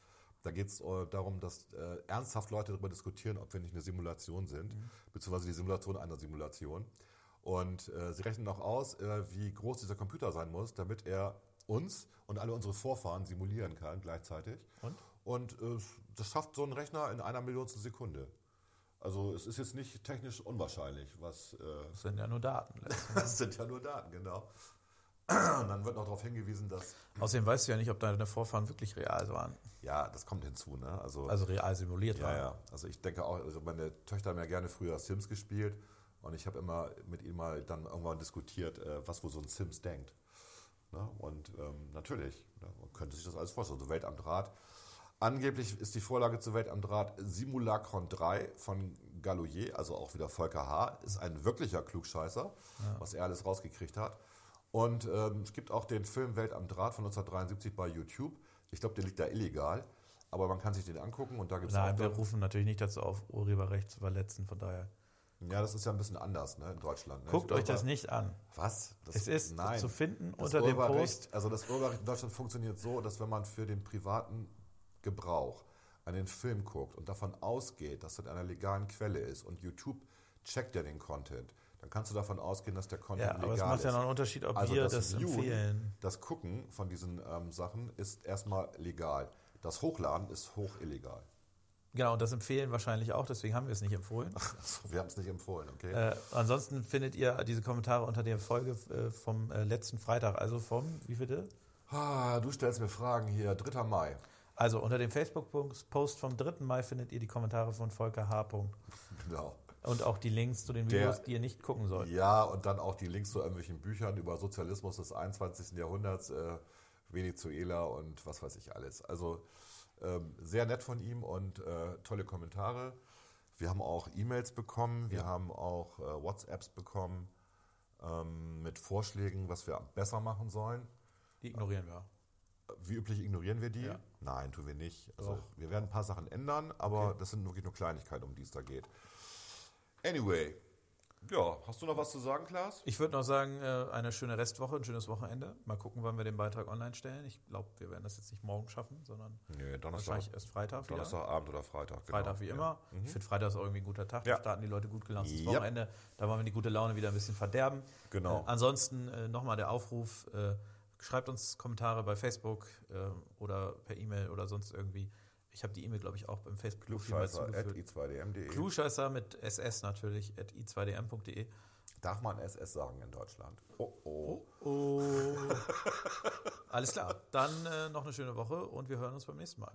Da geht es äh, darum, dass äh, ernsthaft Leute darüber diskutieren, ob wir nicht eine Simulation sind, beziehungsweise die Simulation einer Simulation. Und äh, sie rechnen auch aus, äh, wie groß dieser Computer sein muss, damit er uns und alle unsere Vorfahren simulieren kann gleichzeitig. Und? Und äh, das schafft so ein Rechner in einer Millionstel Sekunde. Also es ist jetzt nicht technisch unwahrscheinlich, was äh, Das sind ja nur Daten. das sind ja nur Daten, genau. Und dann wird noch darauf hingewiesen, dass, Außerdem weißt du ja nicht, ob deine Vorfahren wirklich real waren. ja, das kommt hinzu, ne? Also, Also real simuliert ja, waren. ja. Also ich denke auch, also meine Töchter haben ja gerne früher Sims gespielt und ich habe immer mit ihnen mal dann irgendwann diskutiert, äh, was wohl so ein Sims denkt. Ne? Und ähm, natürlich, ne? man könnte sich das alles vorstellen. Also Welt am Draht. Angeblich ist die Vorlage zu Welt am Draht Simulacron 3 von Galoyer, also auch wieder Volker H., ist ein wirklicher Klugscheißer, was er alles rausgekriegt hat. Und ähm, es gibt auch den Film Welt am Draht von 1973 bei YouTube. Ich glaube, der liegt da illegal, aber man kann sich den angucken und da gibt es Nein, wir rufen natürlich nicht dazu auf, Urheberrecht zu verletzen. Von daher, Ja, das ist ja ein bisschen anders ne, in Deutschland. Ne? guckt euch das nicht an. Was? Das, Es ist nein. zu finden Das unter dem Urheberrecht- Post. Also das Urheberrecht in Deutschland funktioniert so, dass wenn man für den privaten Gebrauch einen Film guckt und davon ausgeht, dass das in einer legalen Quelle ist und YouTube checkt ja den Content, dann kannst du davon ausgehen, dass der Content Ja, aber legal es macht ist. ja noch einen Unterschied, ob Also wir das das Viewen, empfehlen. Das Gucken von diesen ähm, Sachen ist erstmal legal. Das Hochladen ist hoch illegal. Genau, und das empfehlen wahrscheinlich auch, deswegen haben wir es nicht empfohlen. Also, wir haben es nicht empfohlen, okay? Äh, ansonsten findet ihr diese Kommentare unter der Folge äh, vom äh, letzten Freitag, also vom, wie bitte? ah, du stellst mir Fragen hier. 3. Mai. Also unter dem Facebook-Post vom 3. Mai findet ihr die Kommentare von Volker H. Genau. Und auch die Links zu den Der- Videos, die ihr nicht gucken sollt. Ja, und dann auch die Links zu irgendwelchen Büchern über Sozialismus des 21. Jahrhunderts, äh, Venezuela und was weiß ich alles. Also ähm, sehr nett von ihm und äh, tolle Kommentare. Wir haben auch E-Mails bekommen, wir haben auch äh, WhatsApps bekommen ähm, mit Vorschlägen, was wir besser machen sollen. Die ignorieren wir. Wie üblich ignorieren wir die? Ja. Nein, tun wir nicht. Also, Doch. wir werden ein paar Sachen ändern, aber das sind wirklich nur Kleinigkeiten, um die es da geht. Anyway, ja, hast du noch was zu sagen, Klaas? Ich würde noch sagen, äh, eine schöne Restwoche, ein schönes Wochenende. Mal gucken, wann wir den Beitrag online stellen. Ich glaube, wir werden das jetzt nicht morgen schaffen, sondern Nee, Donnerstag, wahrscheinlich erst Freitag. Donnerstagabend oder Freitag. genau. Freitag wie immer. Ich finde Freitag ist auch irgendwie ein guter Tag. Ja. Da starten die Leute gut gelaunt ins. Wochenende. Da wollen wir die gute Laune wieder ein bisschen verderben. Genau. Äh, ansonsten äh, nochmal der Aufruf, äh, schreibt uns Kommentare bei Facebook äh, oder per E-Mail oder sonst irgendwie. Ich habe die E-Mail, glaube ich, auch beim Facebook-Profil mal zugefügt. i2dm.de. Klugscheißer mit SS natürlich, at i2dm.de. Darf man SS sagen in Deutschland? Oh, oh. Oh. Alles klar. Dann äh, noch eine schöne Woche und wir hören uns beim nächsten Mal.